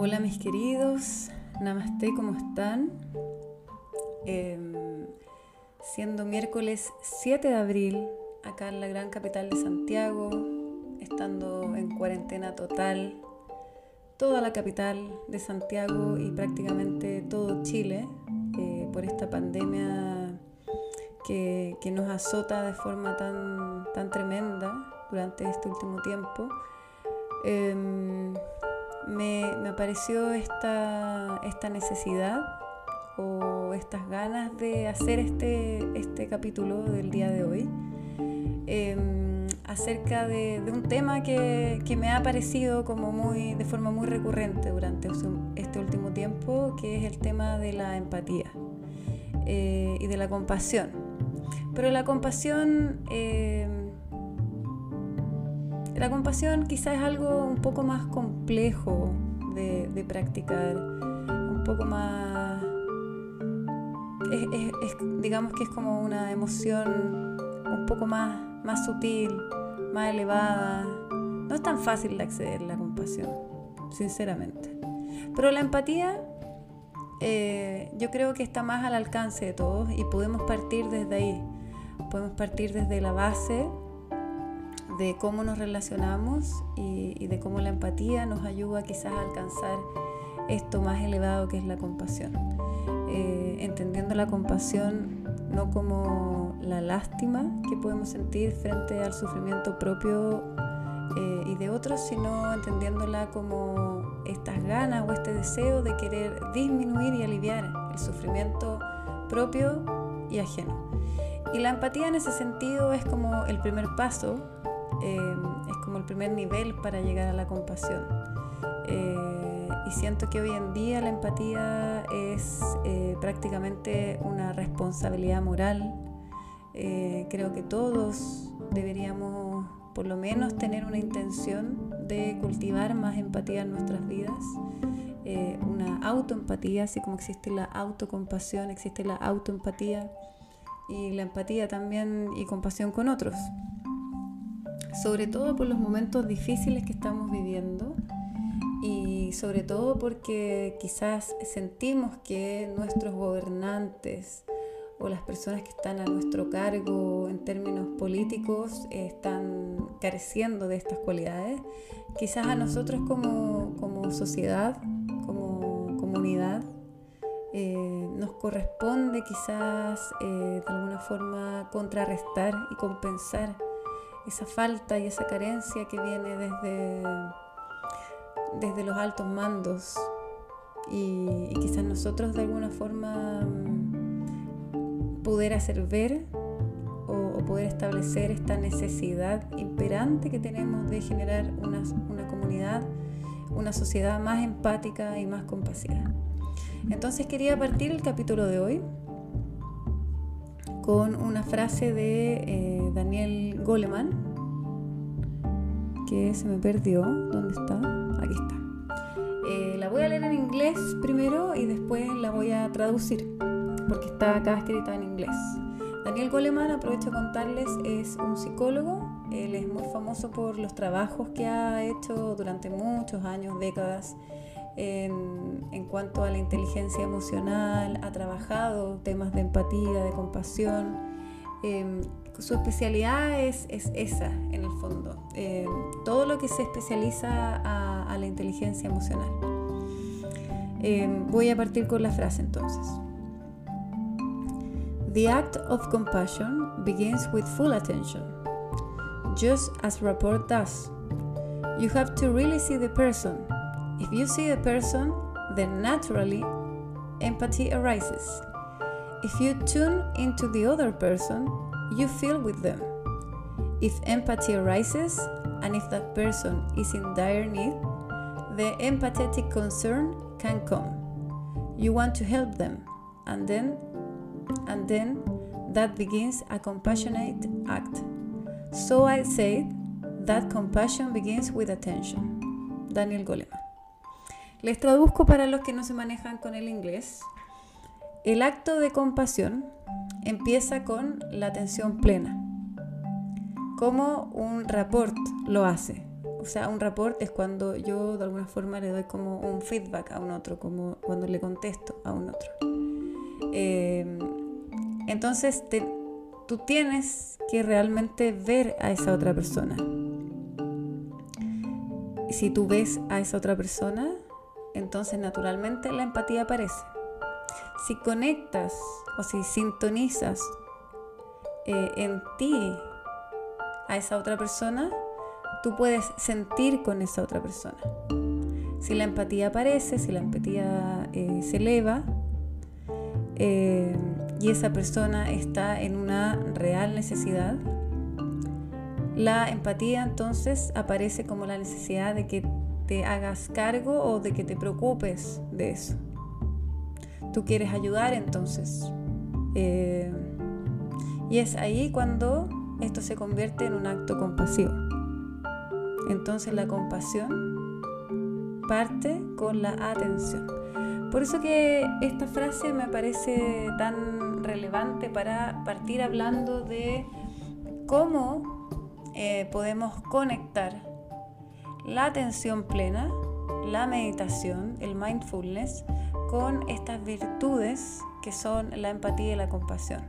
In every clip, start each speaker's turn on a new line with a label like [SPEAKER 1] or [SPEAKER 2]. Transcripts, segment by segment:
[SPEAKER 1] Hola mis queridos, namaste, ¿cómo están? Em, siendo miércoles 7 de abril, acá en la gran capital de Santiago, estando en cuarentena total, toda la capital de Santiago y prácticamente todo Chile, eh, por esta pandemia que, nos azota de forma tan, tan tremenda durante este último tiempo. Em, me, apareció esta, esta, necesidad o estas ganas de hacer este, este capítulo del día de hoy em, acerca de, un tema que, me ha aparecido como muy, de forma muy recurrente durante este último tiempo, que es el tema de la empatía eh, y de la compasión. Pero la compasión... Em, la compasión quizás es algo un poco más complejo de, practicar, un poco más... digamos que es como una emoción un poco más, más sutil, más elevada. No es tan fácil de acceder la compasión, sinceramente. Pero la empatía eh, yo creo que está más al alcance de todos y podemos partir desde ahí. Podemos partir desde la base de cómo nos relacionamos y, de cómo la empatía nos ayuda quizás a alcanzar esto más elevado que es la compasión. Eh, entendiendo la compasión no como la lástima que podemos sentir frente al sufrimiento propio eh, y de otros, sino entendiéndola como estas ganas o este deseo de querer disminuir y aliviar el sufrimiento propio y ajeno. Y la empatía en ese sentido es como el primer paso Em, es como el primer nivel para llegar a la compasión. Eh, y siento que hoy en día la empatía es eh, prácticamente una responsabilidad moral. Eh, creo que todos deberíamos por lo menos tener una intención de cultivar más empatía en nuestras vidas. una autoempatía, así como existe la autocompasión, existe la autoempatía y la empatía también y compasión con otros sobre todo por los momentos difíciles que estamos viviendo y sobre todo porque quizás sentimos que nuestros gobernantes o las personas que están a nuestro cargo en términos políticos están careciendo de estas cualidades. Quizás a nosotros como, sociedad, como comunidad, eh, nos corresponde quizás eh, de alguna forma contrarrestar y compensar esa falta y esa carencia que viene desde, desde los altos mandos y, quizás nosotros de alguna forma mm, poder hacer ver o, poder establecer esta necesidad imperante que tenemos de generar una, una comunidad, una sociedad más empática y más compasiva. Entonces quería partir el capítulo de hoy con una frase de eh, Daniel Goleman, que se me perdió. ¿Dónde está? Aquí está. Eh, la voy a leer en inglés primero y después la voy a traducir, porque está acá escrita en inglés. Daniel Goleman, aprovecho a contarles, es un psicólogo. Él es muy famoso por los trabajos que ha hecho durante muchos años, décadas, en, cuanto a la inteligencia emocional, ha trabajado temas de empatía, de compasión. Em, su especialidad es, esa, en el fondo. Em, todo lo que se especializa a, la inteligencia emocional. Em, voy a partir con la frase entonces. The act of compassion begins with full attention, just as rapport does. You have to really see the person If you see a person, then naturally empathy arises. If you tune into the other person, you feel with them. If empathy arises, and if that person is in dire need, the empathetic concern can come. You want to help them, and then, and then that begins a compassionate act. So I say that compassion begins with attention. Daniel Goleman. Les traduzco para los que no se manejan con el inglés. El acto de compasión empieza con la atención plena, como un rapport lo hace. sea, un report es cuando yo de alguna forma le doy como un feedback a un otro, como cuando le contesto a un otro. Eh, entonces tú tienes que realmente ver a esa otra persona. Si tú ves a esa otra persona, entonces naturalmente la empatía aparece. Si conectas o si sintonizas eh, en ti a esa otra persona, tú puedes sentir con esa otra persona. Si la empatía aparece, si la empatía eh, se eleva eh, y esa persona está en una real necesidad, la empatía entonces aparece como la necesidad de que te hagas cargo o de que te preocupes de eso. Tú quieres ayudar entonces. Eh, y es ahí cuando esto se convierte en un acto compasivo. Entonces la compasión parte con la atención. Por eso que esta frase me parece tan relevante para partir hablando de cómo eh, podemos conectar la atención plena, la meditación, el mindfulness, con estas virtudes que son la empatía y la compasión,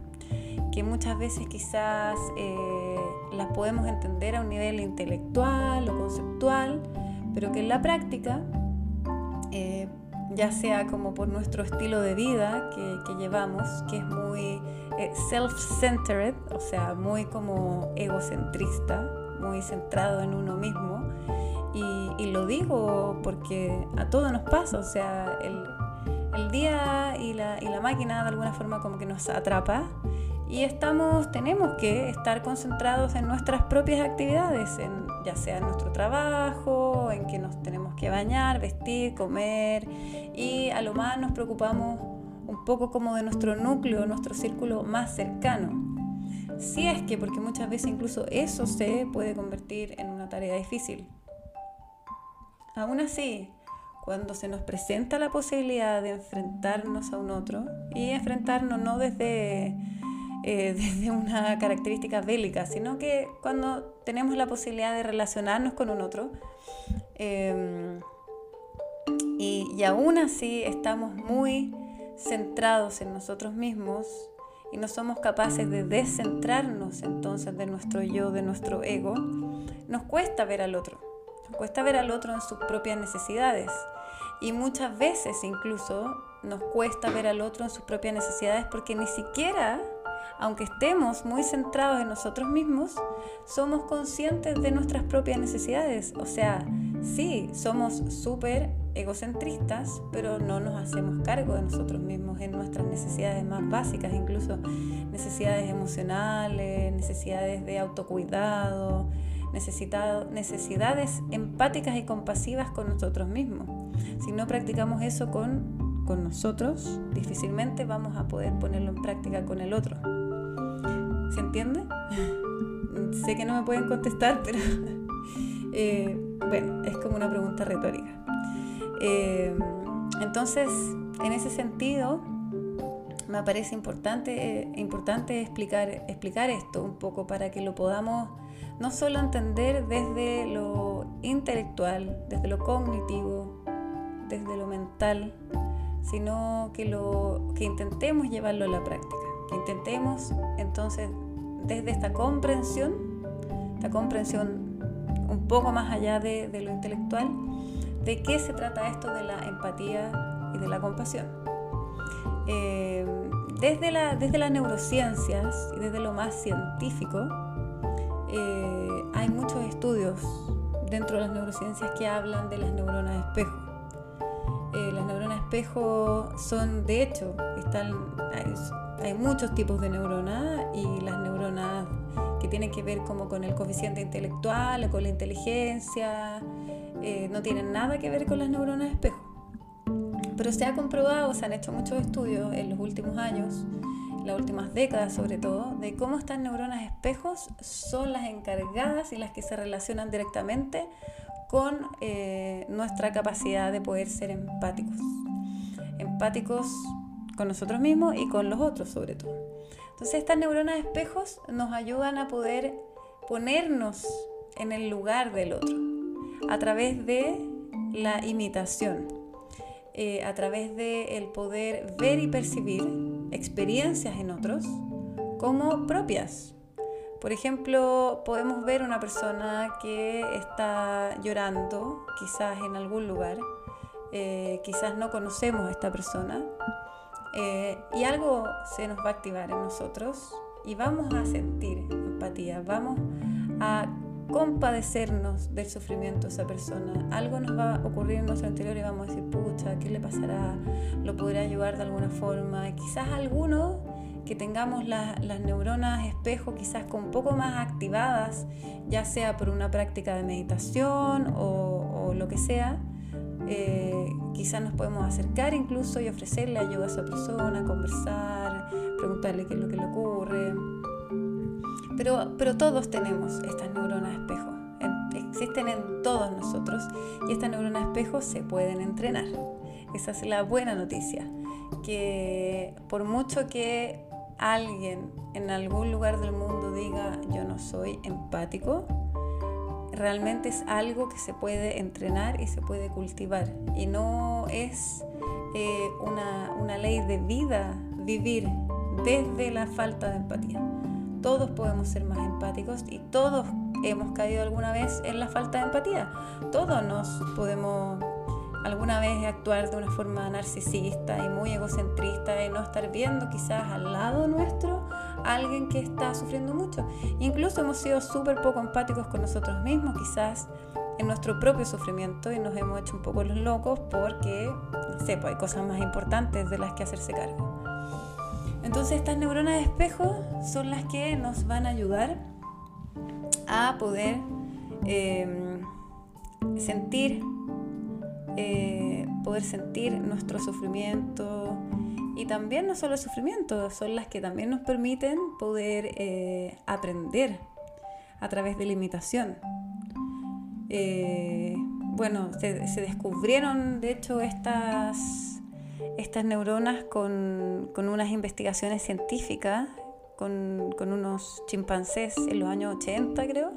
[SPEAKER 1] que muchas veces quizás eh, las podemos entender a un nivel intelectual o conceptual, pero que en la práctica, eh, ya sea como por nuestro estilo de vida que, llevamos, que es muy eh, self-centered, o sea, muy como egocentrista, muy centrado en uno mismo, y, lo digo porque a todos nos pasa, o sea, el, día y la, y la máquina de alguna forma como que nos atrapa y estamos, tenemos que estar concentrados en nuestras propias actividades, en, ya sea en nuestro trabajo, en que nos tenemos que bañar, vestir, comer y a lo más nos preocupamos un poco como de nuestro núcleo, nuestro círculo más cercano. Si es que, porque muchas veces incluso eso se puede convertir en una tarea difícil. Aún así, cuando se nos presenta la posibilidad de enfrentarnos a un otro, y enfrentarnos no desde, eh, desde una característica bélica, sino que cuando tenemos la posibilidad de relacionarnos con un otro, em, y, y aún así estamos muy centrados en nosotros mismos y no somos capaces de descentrarnos entonces de nuestro yo, de nuestro ego, nos cuesta ver al otro cuesta ver al otro en sus propias necesidades. Y muchas veces incluso nos cuesta ver al otro en sus propias necesidades porque ni siquiera, aunque estemos muy centrados en nosotros mismos, somos conscientes de nuestras propias necesidades. O sea, sí, somos súper egocentristas, pero no nos hacemos cargo de nosotros mismos en nuestras necesidades más básicas, incluso necesidades emocionales, necesidades de autocuidado, necesidades empáticas y compasivas con nosotros mismos. Si no practicamos eso con, con nosotros, difícilmente vamos a poder ponerlo en práctica con el otro. ¿Se entiende? sé que no me pueden contestar, pero eh, bueno, es como una pregunta retórica. Eh, entonces, en ese sentido, me parece importante, eh, importante explicar, explicar esto un poco para que lo podamos no solo entender desde lo intelectual, desde lo cognitivo, desde lo mental, sino que, lo, que intentemos llevarlo a la práctica, que intentemos entonces desde esta comprensión, esta comprensión un poco más allá de, lo intelectual, de qué se trata esto de la empatía y de la compasión. Eh, desde, la, desde las neurociencias y desde lo más científico, eh, hay muchos estudios dentro de las neurociencias que hablan de las neuronas espejo. Eh, las neuronas espejo son, de hecho, están, hay, muchos tipos de neuronas y las neuronas que tienen que ver como con el coeficiente intelectual o con la inteligencia, eh, no tienen nada que ver con las neuronas espejo. Pero se ha comprobado, se han hecho muchos estudios en los últimos años las últimas décadas sobre todo, de cómo estas neuronas espejos son las encargadas y las que se relacionan directamente con eh, nuestra capacidad de poder ser empáticos. Empáticos con nosotros mismos y con los otros sobre todo. Entonces estas neuronas espejos nos ayudan a poder ponernos en el lugar del otro, a través de la imitación, eh, a través de el poder ver y percibir experiencias en otros como propias. Por ejemplo, podemos ver una persona que está llorando, quizás en algún lugar, eh, quizás no conocemos a esta persona, eh, y algo se nos va a activar en nosotros y vamos a sentir empatía, vamos a compadecernos del sufrimiento de esa persona. Algo nos va a ocurrir en nuestro interior y vamos a decir, pucha, ¿qué le pasará? ¿Lo podrá ayudar de alguna forma? quizás alguno que tengamos las neuronas espejo quizás con un poco más activadas, ya sea por una práctica de meditación o, lo que sea, eh, quizás nos podemos acercar incluso y ofrecerle ayuda a esa persona, conversar, preguntarle qué es lo que le ocurre. Pero, todos tenemos estas neuronas espejo, existen en todos nosotros y estas neuronas espejo se pueden entrenar. Esa es la buena noticia, que por mucho que alguien en algún lugar del mundo diga yo no soy empático, realmente es algo que se puede entrenar y se puede cultivar. Y no es eh, una ley de vida vivir desde la falta de empatía. Todos podemos ser más empáticos y todos hemos caído alguna vez en la falta de empatía. Todos nos podemos alguna vez actuar de una forma narcisista y muy egocentrista y no estar viendo quizás al lado nuestro a alguien que está sufriendo mucho. Incluso hemos sido súper poco empáticos con nosotros mismos, quizás en nuestro propio sufrimiento y nos hemos hecho un poco los locos porque, no pues hay cosas más importantes de las que hacerse cargo. Entonces estas neuronas de espejo son las que nos van a ayudar a poder eh, sentir eh, poder sentir nuestro sufrimiento y también no solo el sufrimiento, son las que también nos permiten poder eh, aprender a través de la imitación. Eh, bueno, se, descubrieron de hecho estas, estas neuronas con, unas investigaciones científicas con, con, unos chimpancés en los años 80 creo.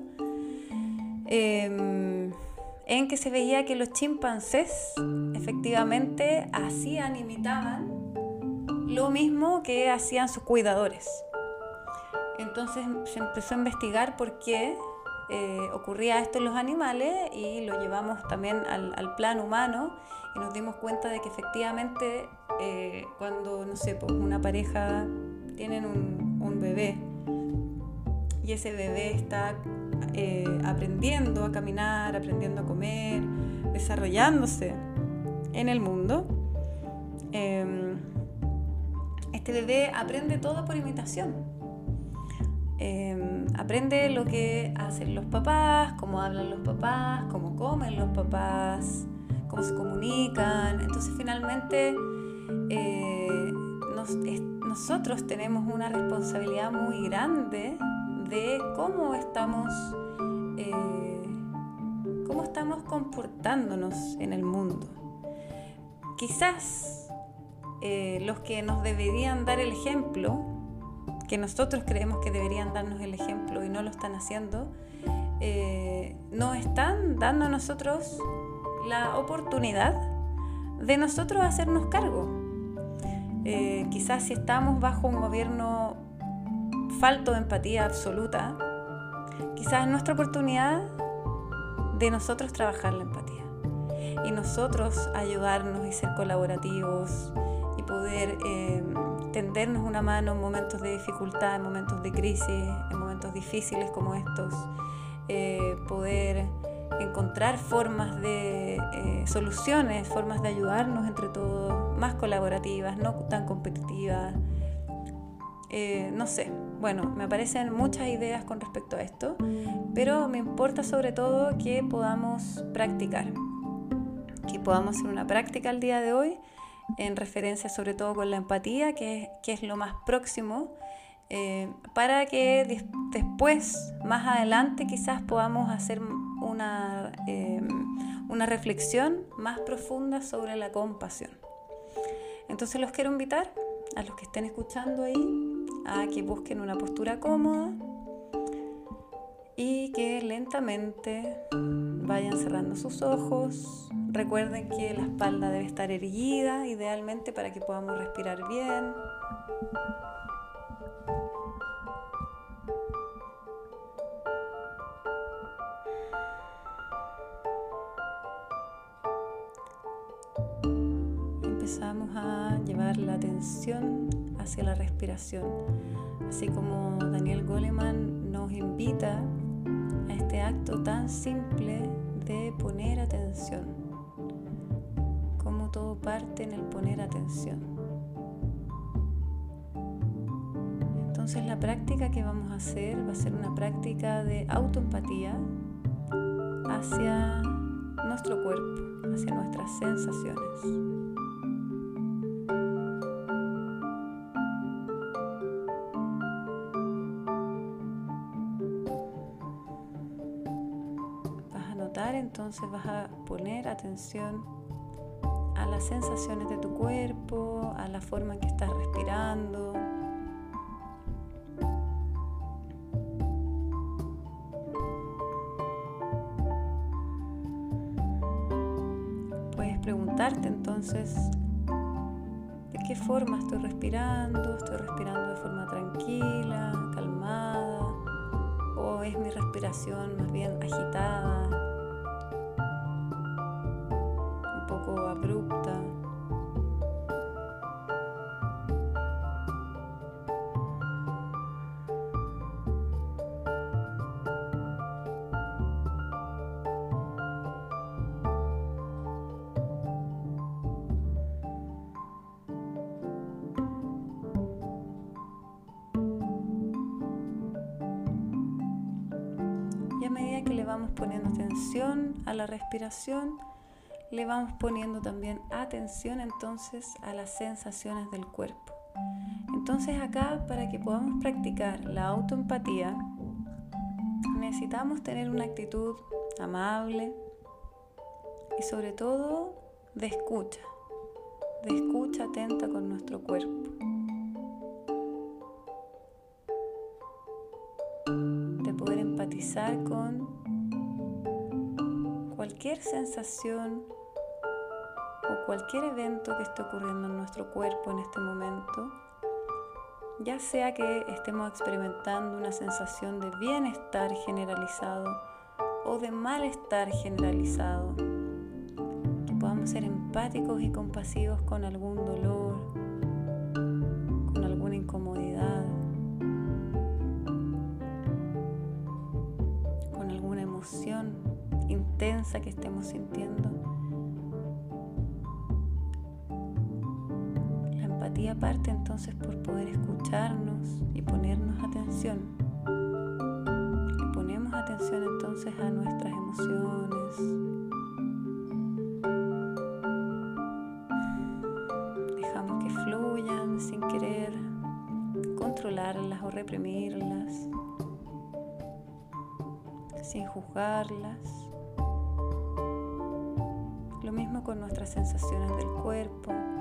[SPEAKER 1] Em, en que se veía que los chimpancés efectivamente hacían, imitaban lo mismo que hacían sus cuidadores. Entonces se empezó a investigar por qué eh, ocurría esto en los animales y lo llevamos también al, al, plan humano y nos dimos cuenta de que efectivamente eh, cuando, no sé, pues una pareja tienen un, un bebé y ese bebé está eh, aprendiendo a caminar, aprendiendo a comer, desarrollándose en el mundo, em, este bebé aprende todo por imitación. Em, aprende lo que hacen los papás, cómo hablan los papás, cómo comen los papás, cómo se comunican. Entonces finalmente eh, nosotros tenemos una responsabilidad muy grande de cómo estamos, eh, cómo estamos comportándonos en el mundo. Quizás eh, los que nos deberían dar el ejemplo, que nosotros creemos que deberían darnos el ejemplo y no lo están haciendo, eh, no están dando a nosotros la oportunidad de nosotros hacernos cargo. quizás si estamos bajo un gobierno falto de empatía absoluta, quizás es nuestra oportunidad de nosotros trabajar la empatía y nosotros ayudarnos y ser colaborativos y poder eh, tendernos una mano en momentos de dificultad, en momentos de crisis, en momentos difíciles como estos, eh, poder encontrar formas de eh, soluciones, formas de ayudarnos entre todos, más colaborativas, no tan competitivas. no sé, bueno, me aparecen muchas ideas con respecto a esto, pero me importa sobre todo que podamos practicar, que podamos hacer una práctica el día de hoy en referencia sobre todo con la empatía, que, es lo más próximo, eh, para que después, más adelante, quizás podamos hacer una, eh, una reflexión más profunda sobre la compasión. Entonces los quiero invitar a los que estén escuchando ahí a que busquen una postura cómoda y que lentamente vayan cerrando sus ojos. Recuerden que la espalda debe estar erguida, idealmente para que podamos respirar bien. Empezamos a llevar la atención hacia la respiración, así como Daniel Goleman nos invita a este acto tan simple de poner atención todo parte en el poner atención. Entonces la práctica que vamos a hacer va a ser una práctica de autoempatía hacia nuestro cuerpo, hacia nuestras sensaciones. Entonces vas a poner atención las sensaciones de tu cuerpo, a la forma en que estás respirando. Puedes preguntarte entonces de qué forma estoy respirando, estoy respirando de forma tranquila, calmada, o es mi respiración más bien agitada. Y a medida que le vamos poniendo atención a la respiración, le vamos poniendo también atención entonces a las sensaciones del cuerpo. Entonces acá para que podamos practicar la autoempatía necesitamos tener una actitud amable y sobre todo de escucha, de escucha atenta con nuestro cuerpo. De poder empatizar con cualquier sensación cualquier evento que esté ocurriendo en nuestro cuerpo en este momento, ya sea que estemos experimentando una sensación de bienestar generalizado o de malestar generalizado, que podamos ser empáticos y compasivos con algún dolor, con alguna incomodidad, con alguna emoción intensa que estemos sintiendo empatía parte entonces por poder escucharnos y ponernos atención. Y ponemos atención entonces a nuestras emociones. Dejamos que fluyan sin querer controlarlas o reprimirlas, sin juzgarlas. Lo mismo con nuestras sensaciones del cuerpo.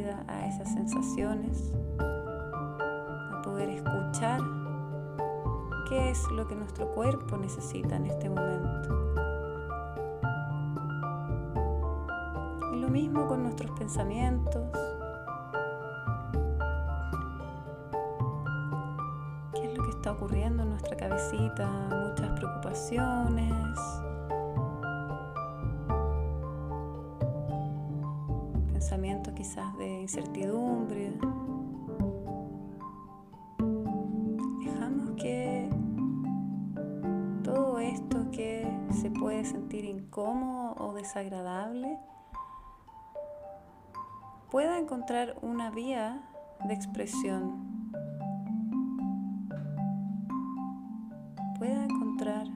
[SPEAKER 1] A esas sensaciones, a poder escuchar qué es lo que nuestro cuerpo necesita en este momento. Y lo mismo con nuestros pensamientos. ¿Qué es lo que está ocurriendo en nuestra cabecita? Muchas preocupaciones incertidumbre. Dejamos que todo esto que se puede sentir incómodo o desagradable pueda encontrar una vía de expresión, pueda encontrar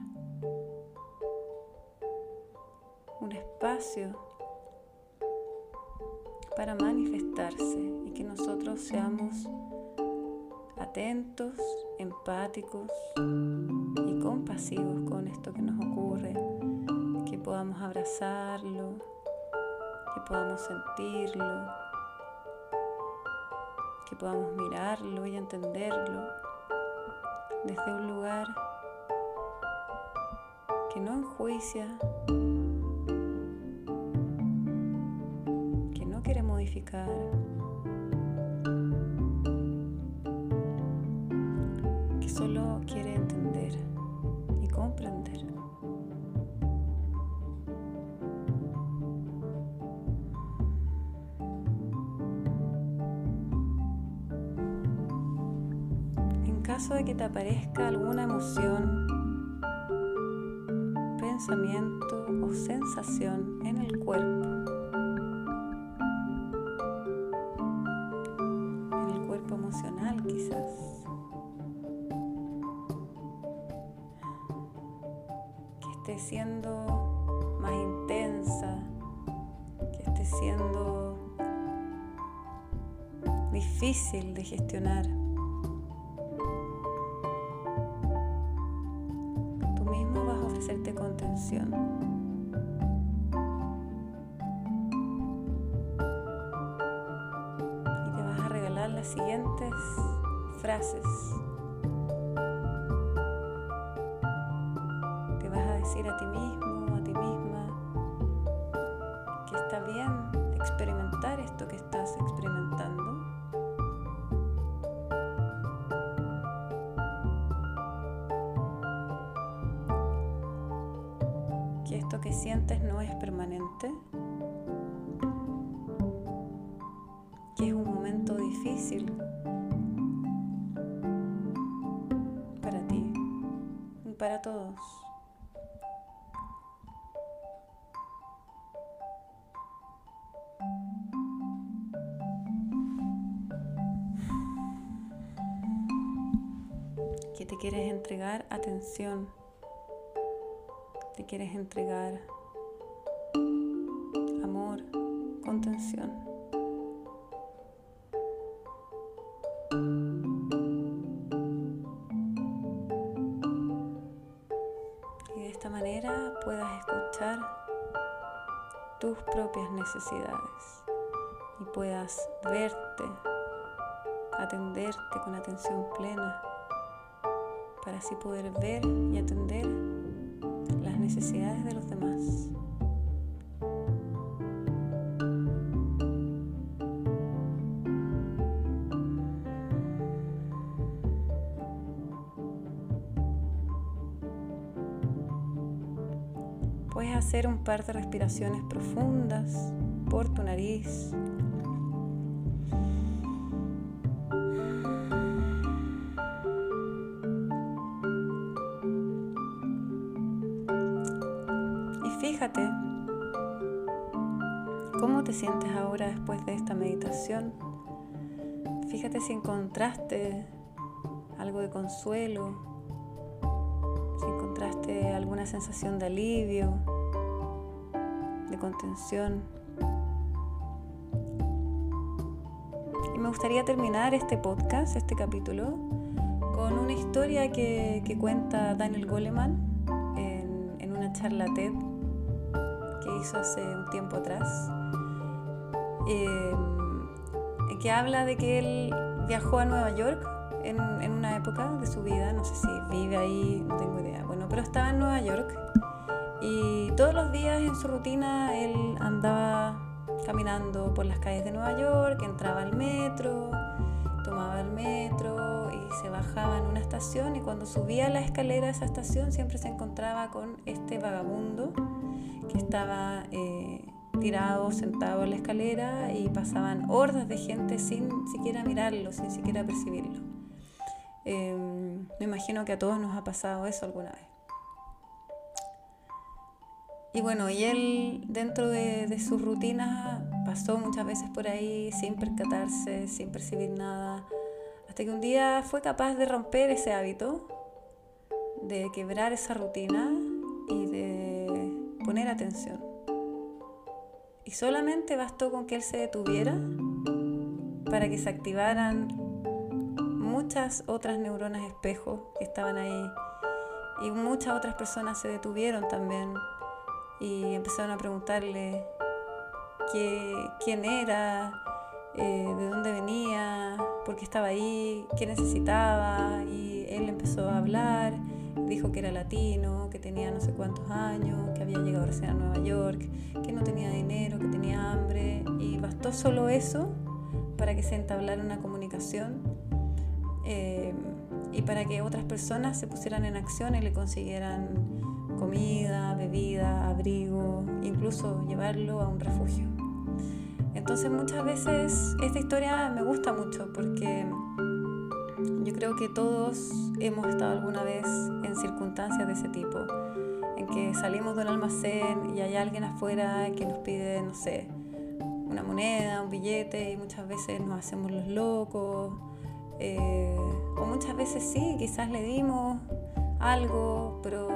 [SPEAKER 1] un espacio para manifestarse y que nosotros seamos atentos, empáticos y compasivos con esto que nos ocurre, que podamos abrazarlo, que podamos sentirlo, que podamos mirarlo y entenderlo desde un lugar que no enjuicia, que solo quiere entender y comprender. En caso de que te aparezca alguna emoción, pensamiento o sensación en el cuerpo, siendo más intensa, que esté siendo difícil de gestionar. Tú mismo vas a ofrecerte contención. Y te vas a regalar las siguientes frases. A ti mismo, a ti misma, que está bien experimentar esto que estás experimentando. Que esto que sientes no es permanente. Que es un momento difícil para ti y para todos. Quieres entregar atención, te quieres entregar amor, contención. Y de esta manera puedas escuchar tus propias necesidades y puedas verte, atenderte con atención plena para así poder ver y atender las necesidades de los demás. Puedes hacer un par de respiraciones profundas por tu nariz encontraste algo de consuelo, si encontraste alguna sensación de alivio, de contención. Y me gustaría terminar este podcast, este capítulo, con una historia que, cuenta Daniel Goleman en, en una charla TED que hizo hace un tiempo atrás, eh, que habla de que él viajó a Nueva York en, en, una época de su vida, no sé si vive ahí, no tengo idea, bueno, pero estaba en Nueva York y todos los días en su rutina él andaba caminando por las calles de Nueva York, entraba al metro, tomaba el metro y se bajaba en una estación y cuando subía la escalera de esa estación siempre se encontraba con este vagabundo que estaba eh, tirado, sentado en la escalera y pasaban hordas de gente sin siquiera mirarlo, sin siquiera percibirlo. Eh, me imagino que a todos nos ha pasado eso alguna vez. Y bueno, y él dentro de, de sus rutinas pasó muchas veces por ahí sin percatarse, sin percibir nada, hasta que un día fue capaz de romper ese hábito, de quebrar esa rutina y de poner atención. Y solamente bastó con que él se detuviera para que se activaran muchas otras neuronas espejo que estaban ahí y muchas otras personas se detuvieron también y empezaron a preguntarle quién era, eh, de dónde venía, por qué estaba ahí, qué necesitaba. Y él empezó a hablar, dijo que era latino, que tenía no sé cuántos años, que había llegado recién a Nueva York, que no tenía dinero, que tenía hambre. Y bastó solo eso para que se entablara una comunicación eh, y para que otras personas se pusieran en acción y le consiguieran comida, bebida, abrigo, incluso llevarlo a un refugio. Entonces muchas veces esta historia me gusta mucho porque yo creo que todos hemos estado alguna vez en circunstancias de ese tipo, en que salimos de un almacén y hay alguien afuera que nos pide, no sé, una moneda, un billete y muchas veces nos hacemos los locos. Eh, o muchas veces sí, quizás le dimos algo, pero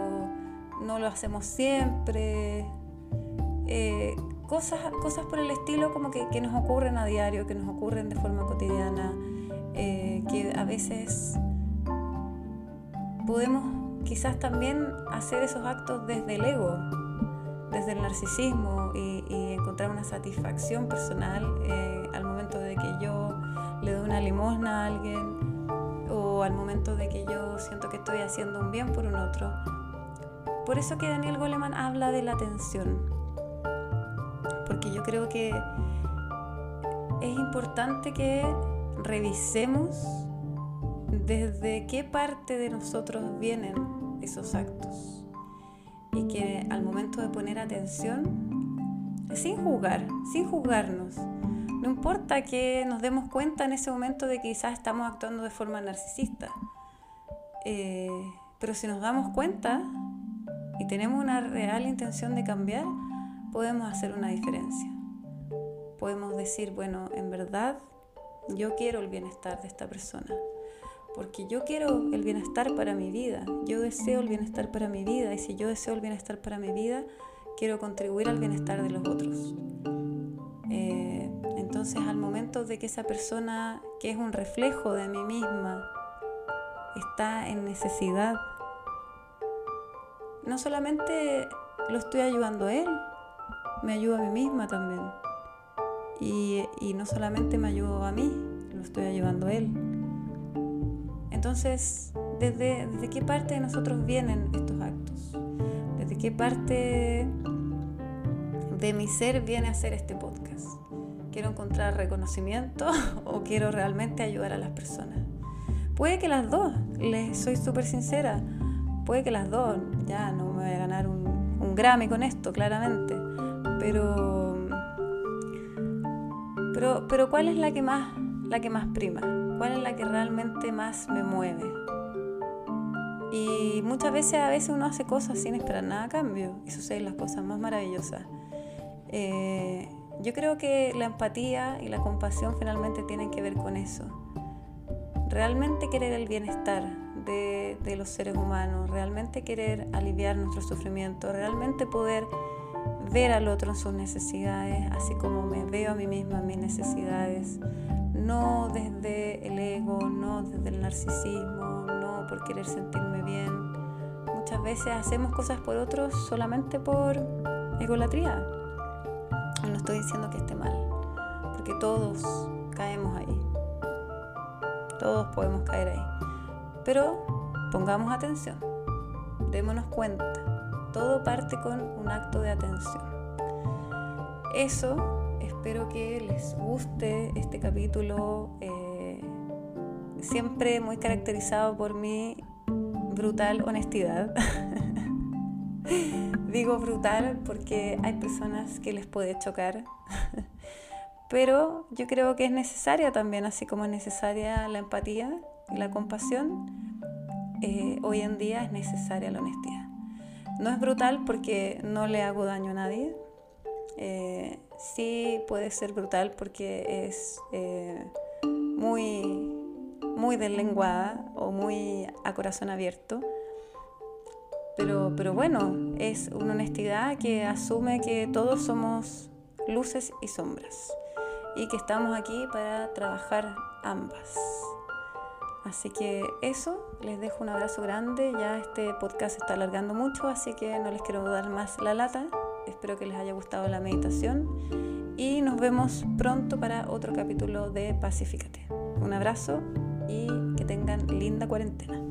[SPEAKER 1] no lo hacemos siempre. Eh, cosas, cosas por el estilo como que, que, nos ocurren a diario, que nos ocurren de forma cotidiana, eh, que a veces podemos quizás también hacer esos actos desde el ego, desde el narcisismo y, encontrar una satisfacción personal eh, al momento de que yo le doy una limosna a alguien o al momento de que yo siento que estoy haciendo un bien por un otro. Por eso que Daniel Goleman habla de la atención, porque yo creo que es importante que revisemos desde qué parte de nosotros vienen esos actos y que al momento de poner atención, sin juzgar, sin juzgarnos, no importa que nos demos cuenta en ese momento de que quizás estamos actuando de forma narcisista, eh, pero si nos damos cuenta y tenemos una real intención de cambiar, podemos hacer una diferencia. Podemos decir, bueno, en verdad yo quiero el bienestar de esta persona porque yo quiero el bienestar para mi vida, yo deseo el bienestar para mi vida y si yo deseo el bienestar para mi vida, quiero contribuir al bienestar de los otros. Eh, entonces al momento de que esa persona, que es un reflejo de mí misma, está en necesidad, no solamente lo estoy ayudando a él, me ayuda a mí misma también. Y, y no solamente me ayudo a mí, lo estoy ayudando a él. Entonces, ¿desde, qué parte de nosotros vienen estos actos? ¿Desde qué parte de mi ser viene a hacer este podcast? ¿Quiero encontrar reconocimiento o quiero realmente ayudar a las personas? Puede que las dos, les soy súper sincera, puede que las dos, ya no me voy a ganar un, un Grammy con esto, claramente, pero, pero, pero ¿cuál es la que más, la que más prima? cuál es la que realmente más me mueve. Y muchas veces a veces uno hace cosas sin esperar nada a cambio y suceden las cosas más maravillosas. Eh, yo creo que la empatía y la compasión finalmente tienen que ver con eso. Realmente querer el bienestar de, de los seres humanos, realmente querer aliviar nuestro sufrimiento, realmente poder ver al otro en sus necesidades, así como me veo a mí misma en mis necesidades, no desde el ego, no desde el narcisismo, no por querer sentirme bien. Muchas veces hacemos cosas por otros solamente por egolatría. No estoy diciendo que esté mal, porque todos caemos ahí. Todos podemos caer ahí. Pero pongamos atención, démonos cuenta. Todo parte con un acto de atención. Eso espero que les guste este capítulo, eh, siempre muy caracterizado por mi brutal honestidad. Digo brutal porque hay personas que les puede chocar, pero yo creo que es necesaria también, así como es necesaria la empatía y la compasión, eh, hoy en día es necesaria la honestidad. No es brutal porque no le hago daño a nadie, eh, sí puede ser brutal porque es eh, muy, muy deslenguada o muy a corazón abierto. Pero, pero bueno, es una honestidad que asume que todos somos luces y sombras y que estamos aquí para trabajar ambas. Así que eso, les dejo un abrazo grande. Ya este podcast se está alargando mucho, así que no les quiero dar más la lata. Espero que les haya gustado la meditación y nos vemos pronto para otro capítulo de Pacifícate. Un abrazo y que tengan linda cuarentena.